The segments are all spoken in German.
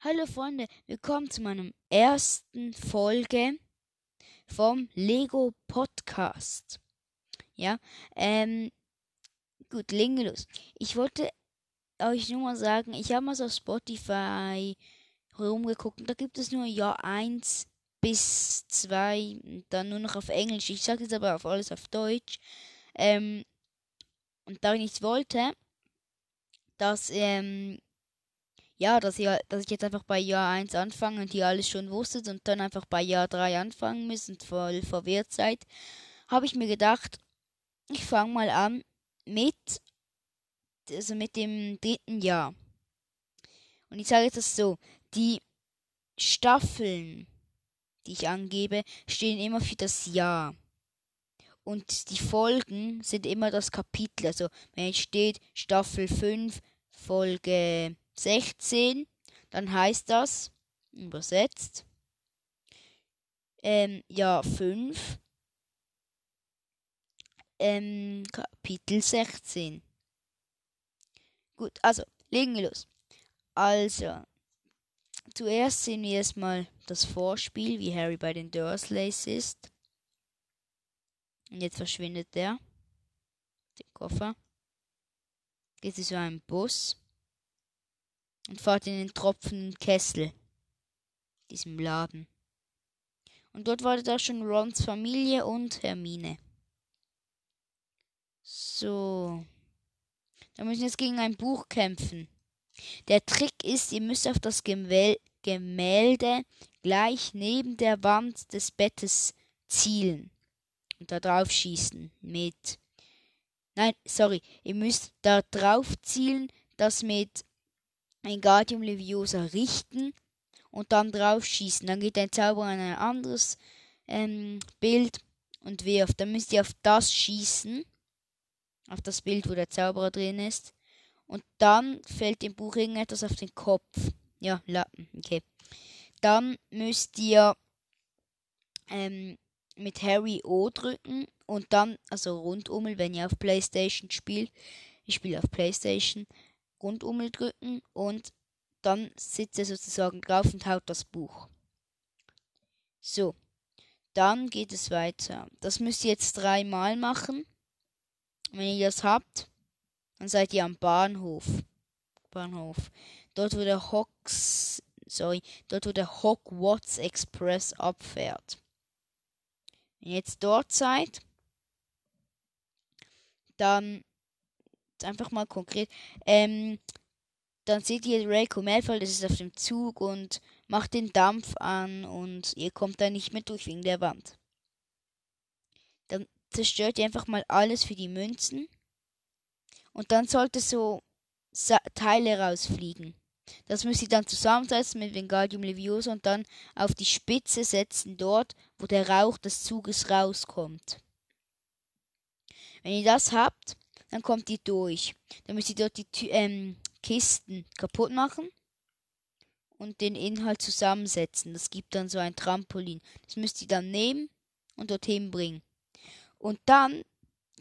Hallo Freunde, willkommen zu meinem ersten Folge vom Lego Podcast. Ja, ähm, gut, legen wir los. Ich wollte euch nur mal sagen, ich habe mal so auf Spotify rumgeguckt und da gibt es nur Jahr 1 bis 2, dann nur noch auf Englisch. Ich sage jetzt aber auf alles auf Deutsch. Ähm, und da ich nichts wollte, dass ähm, ja, dass ich, dass ich jetzt einfach bei Jahr 1 anfange und ihr alles schon wusstet und dann einfach bei Jahr 3 anfangen müsst und voll verwirrt seid, habe ich mir gedacht, ich fange mal an mit, also mit dem dritten Jahr. Und ich sage jetzt das so, die Staffeln, die ich angebe, stehen immer für das Jahr. Und die Folgen sind immer das Kapitel. Also wenn jetzt steht Staffel 5, Folge 16, dann heißt das, übersetzt, ähm, ja, 5, ähm, Kapitel 16. Gut, also, legen wir los. Also, zuerst sehen wir erstmal das Vorspiel, wie Harry bei den Dursleys ist. Und jetzt verschwindet der. Den Koffer. Geht es so ein Bus und fahrt in den tropfenden Kessel, diesem Laden. Und dort wartet auch schon Rons Familie und Hermine. So. Da müssen wir jetzt gegen ein Buch kämpfen. Der Trick ist, ihr müsst auf das Gemälde gleich neben der Wand des Bettes zielen und da drauf schießen mit. Nein, sorry, ihr müsst da drauf zielen, das mit Wingardium Leviosa richten und dann drauf schießen. Dann geht der Zauberer an ein anderes ähm, Bild und wirft. Dann müsst ihr auf das schießen. Auf das Bild, wo der Zauberer drin ist. Und dann fällt dem Buch irgendetwas auf den Kopf. Ja, Lappen, okay. Dann müsst ihr ähm, mit Harry O drücken und dann, also rundum, wenn ihr auf Playstation spielt. Ich spiele auf Playstation. Rundummel drücken und dann sitzt er sozusagen drauf und haut das Buch. So, dann geht es weiter. Das müsst ihr jetzt dreimal machen. Wenn ihr das habt, dann seid ihr am Bahnhof. Bahnhof. Dort wo der Hawks, sorry, dort wo der Hogwarts Express abfährt. Wenn ihr jetzt dort seid, dann einfach mal konkret. Ähm, dann seht ihr Draco Malfoy, das ist auf dem Zug und macht den Dampf an und ihr kommt da nicht mehr durch wegen der Wand. Dann zerstört ihr einfach mal alles für die Münzen und dann sollte so Sa Teile rausfliegen. Das müsst ihr dann zusammensetzen mit Wingardium Leviosa und dann auf die Spitze setzen, dort, wo der Rauch des Zuges rauskommt. Wenn ihr das habt, dann kommt ihr durch. Dann müsst ihr dort die ähm, Kisten kaputt machen und den Inhalt zusammensetzen. Das gibt dann so ein Trampolin. Das müsst ihr dann nehmen und dorthin bringen. Und dann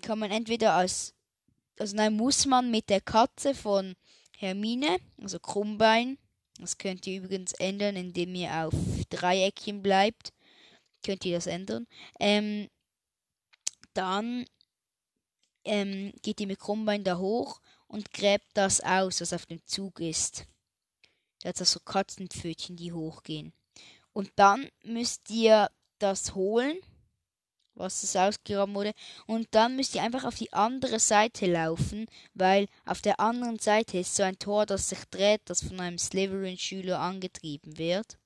kann man entweder als, also nein, muss man mit der Katze von Hermine, also Krummbein, das könnt ihr übrigens ändern, indem ihr auf Dreieckchen bleibt. Könnt ihr das ändern. Ähm, dann ähm, geht die mit Krummbein da hoch und gräbt das aus, was auf dem Zug ist. Da hat es so Katzenpfötchen, die hochgehen. Und dann müsst ihr das holen, was es ausgegraben wurde. Und dann müsst ihr einfach auf die andere Seite laufen, weil auf der anderen Seite ist so ein Tor, das sich dreht, das von einem Slytherin-Schüler angetrieben wird.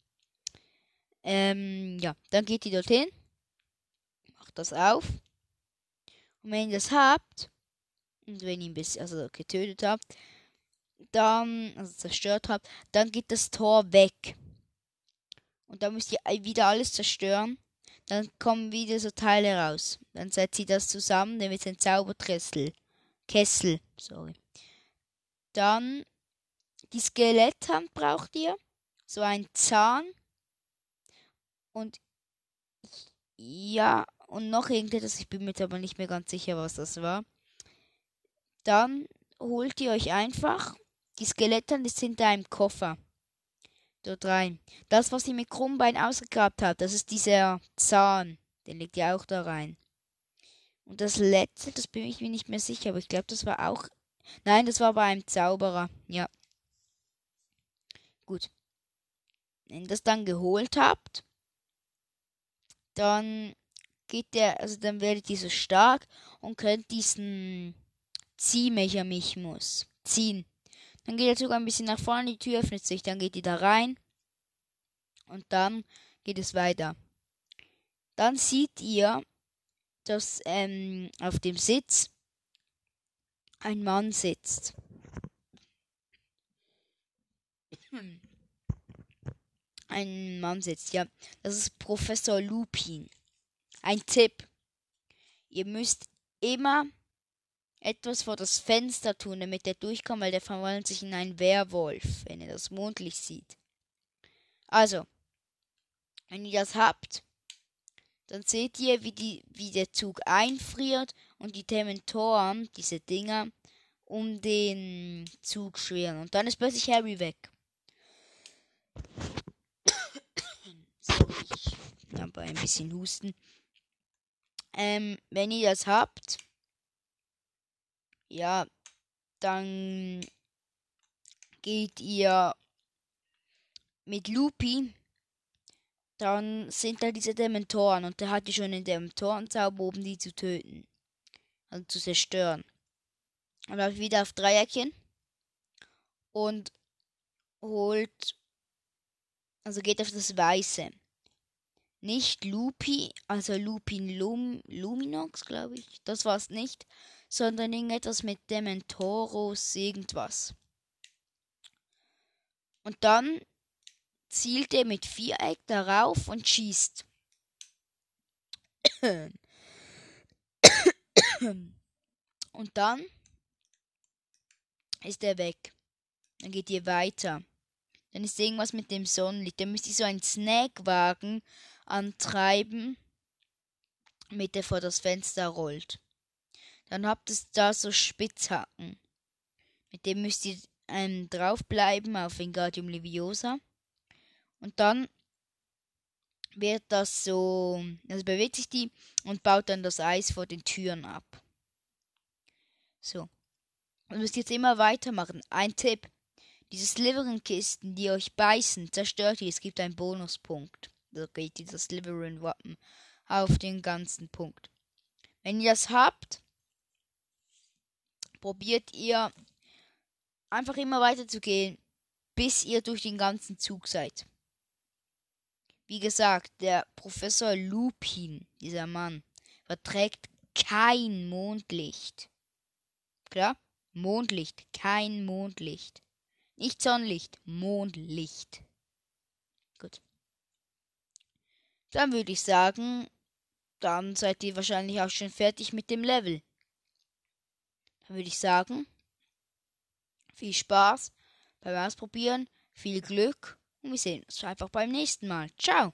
Ähm, ja, dann geht ihr dorthin, macht das auf und wenn ihr das habt, und wenn ihr ein bisschen, also getötet habt, dann, also zerstört habt, dann geht das Tor weg. Und dann müsst ihr wieder alles zerstören. Dann kommen wieder so Teile raus. Dann setzt ihr das zusammen, dann wird es. Kessel, sorry. Dann die Skeletthand braucht ihr. So ein Zahn. Und ja, und noch irgendetwas, ich bin mir aber nicht mehr ganz sicher, was das war. Dann holt ihr euch einfach die Skelette, die sind da im Koffer. dort rein. Das, was ihr mit Krummbein ausgegrabt habt, das ist dieser Zahn. Den legt ihr auch da rein. Und das letzte, das bin ich mir nicht mehr sicher, aber ich glaube, das war auch. Nein, das war bei einem Zauberer. Ja. Gut. Wenn ihr das dann geholt habt, dann geht der, also dann werdet ihr so stark und könnt diesen Ziehmechanismus ziehen. Dann geht er sogar ein bisschen nach vorne, die Tür öffnet sich, dann geht ihr da rein und dann geht es weiter. Dann seht ihr, dass ähm, auf dem Sitz ein Mann sitzt. Ein Mann sitzt, ja. Das ist Professor Lupin. Ein Tipp. Ihr müsst immer etwas vor das Fenster tun, damit er durchkommt, weil der verwandelt sich in einen Werwolf, wenn ihr das Mondlicht sieht. Also, wenn ihr das habt, dann seht ihr, wie, die, wie der Zug einfriert und die Dementoren, diese Dinger, um den Zug schweren. Und dann ist plötzlich Harry weg. Sorry, ich habe ein bisschen Husten. Ähm, wenn ihr das habt, ja, dann geht ihr mit Lupi, dann sind da diese Dementoren und der hat ja schon den Dementorenzauber oben, die zu töten. Also zu zerstören. Und dann wieder auf Dreieckchen und holt, also geht auf das Weiße. Nicht Lupi, also Lupin Lum, Luminox, glaube ich. Das war es nicht sondern irgendetwas mit Dementoros, irgendwas. Und dann zielt er mit Viereck darauf und schießt. Und dann ist er weg. Dann geht ihr weiter. Dann ist irgendwas mit dem Sonnenlicht. Dann müsst ihr so einen Snackwagen antreiben, mit der vor das Fenster rollt. Dann habt ihr da so Spitzhacken. Mit dem müsst ihr ähm, draufbleiben auf Wingardium Leviosa. Und dann wird das so, also bewegt sich die und baut dann das Eis vor den Türen ab. So. Und müsst jetzt immer weitermachen. Ein Tipp. Diese Slytherin-Kisten, die euch beißen, zerstört ihr. Es gibt einen Bonuspunkt. Geht dieses Slytherin-Wappen auf den ganzen Punkt. Wenn ihr das habt, probiert ihr einfach immer weiter zu gehen, bis ihr durch den ganzen Zug seid. Wie gesagt, der Professor Lupin, dieser Mann, verträgt kein Mondlicht. Klar? Mondlicht, kein Mondlicht. Nicht Sonnenlicht, Mondlicht. Gut. Dann würde ich sagen, dann seid ihr wahrscheinlich auch schon fertig mit dem Level. Dann würde ich sagen, viel Spaß beim Ausprobieren, viel Glück und wir sehen uns einfach beim nächsten Mal. Ciao!